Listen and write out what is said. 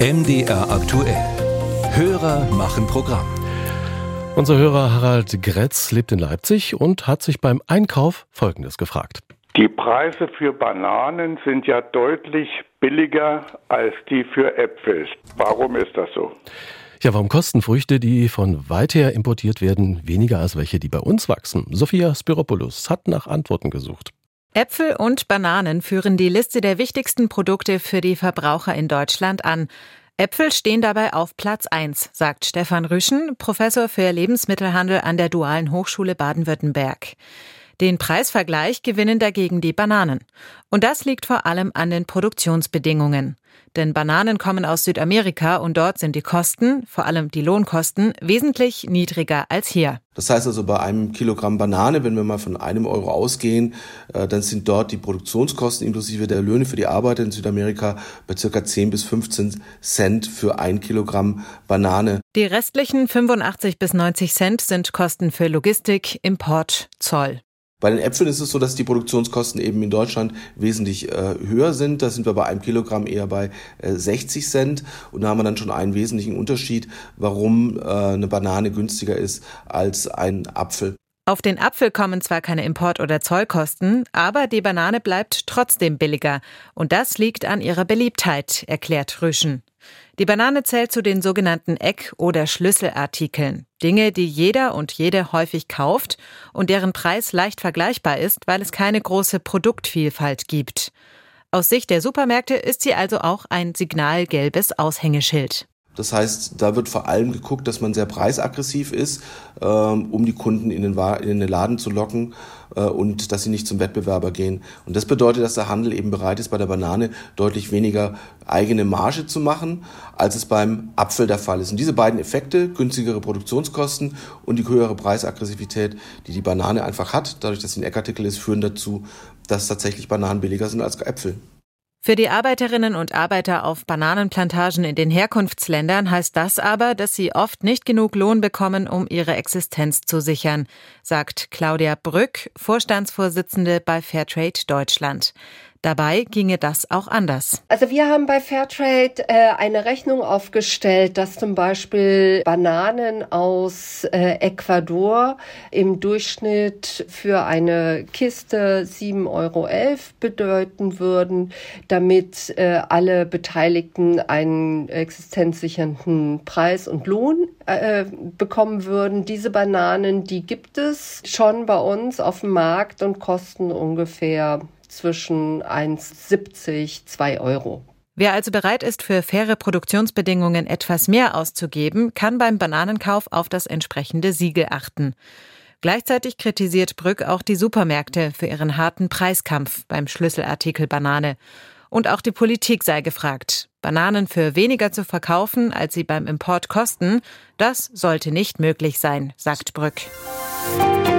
MDR aktuell. Hörer machen Programm. Unser Hörer Harald Gretz lebt in Leipzig und hat sich beim Einkauf Folgendes gefragt. Die Preise für Bananen sind ja deutlich billiger als die für Äpfel. Warum ist das so? Ja, warum kosten Früchte, die von weither importiert werden, weniger als welche, die bei uns wachsen? Sophia Spiropoulos hat nach Antworten gesucht. Äpfel und Bananen führen die Liste der wichtigsten Produkte für die Verbraucher in Deutschland an. Äpfel stehen dabei auf Platz 1, sagt Stefan Rüschen, Professor für Lebensmittelhandel an der Dualen Hochschule Baden-Württemberg. Den Preisvergleich gewinnen dagegen die Bananen. Und das liegt vor allem an den Produktionsbedingungen. Denn Bananen kommen aus Südamerika und dort sind die Kosten, vor allem die Lohnkosten, wesentlich niedriger als hier. Das heißt also bei einem Kilogramm Banane, wenn wir mal von einem Euro ausgehen, äh, dann sind dort die Produktionskosten inklusive der Löhne für die Arbeiter in Südamerika bei circa 10 bis 15 Cent für ein Kilogramm Banane. Die restlichen 85 bis 90 Cent sind Kosten für Logistik, Import, Zoll. Bei den Äpfeln ist es so, dass die Produktionskosten eben in Deutschland wesentlich äh, höher sind. Da sind wir bei einem Kilogramm eher bei äh, 60 Cent. Und da haben wir dann schon einen wesentlichen Unterschied, warum äh, eine Banane günstiger ist als ein Apfel. Auf den Apfel kommen zwar keine Import- oder Zollkosten, aber die Banane bleibt trotzdem billiger. Und das liegt an ihrer Beliebtheit, erklärt Rüschen. Die Banane zählt zu den sogenannten Eck- oder Schlüsselartikeln. Dinge, die jeder und jede häufig kauft und deren Preis leicht vergleichbar ist, weil es keine große Produktvielfalt gibt. Aus Sicht der Supermärkte ist sie also auch ein signalgelbes Aushängeschild. Das heißt, da wird vor allem geguckt, dass man sehr preisaggressiv ist, ähm, um die Kunden in den, in den Laden zu locken äh, und dass sie nicht zum Wettbewerber gehen. Und das bedeutet, dass der Handel eben bereit ist, bei der Banane deutlich weniger eigene Marge zu machen, als es beim Apfel der Fall ist. Und diese beiden Effekte, günstigere Produktionskosten und die höhere Preisaggressivität, die die Banane einfach hat, dadurch, dass sie ein Eckartikel ist, führen dazu, dass tatsächlich Bananen billiger sind als Äpfel. Für die Arbeiterinnen und Arbeiter auf Bananenplantagen in den Herkunftsländern heißt das aber, dass sie oft nicht genug Lohn bekommen, um ihre Existenz zu sichern, sagt Claudia Brück, Vorstandsvorsitzende bei Fairtrade Deutschland. Dabei ginge das auch anders. Also wir haben bei Fairtrade äh, eine Rechnung aufgestellt, dass zum Beispiel Bananen aus äh, Ecuador im Durchschnitt für eine Kiste 7,11 Euro bedeuten würden, damit äh, alle Beteiligten einen existenzsichernden Preis und Lohn äh, bekommen würden. Diese Bananen, die gibt es schon bei uns auf dem Markt und kosten ungefähr zwischen 1,70, 2 Euro. Wer also bereit ist, für faire Produktionsbedingungen etwas mehr auszugeben, kann beim Bananenkauf auf das entsprechende Siegel achten. Gleichzeitig kritisiert Brück auch die Supermärkte für ihren harten Preiskampf beim Schlüsselartikel Banane. Und auch die Politik sei gefragt. Bananen für weniger zu verkaufen, als sie beim Import kosten, das sollte nicht möglich sein, sagt Brück. Musik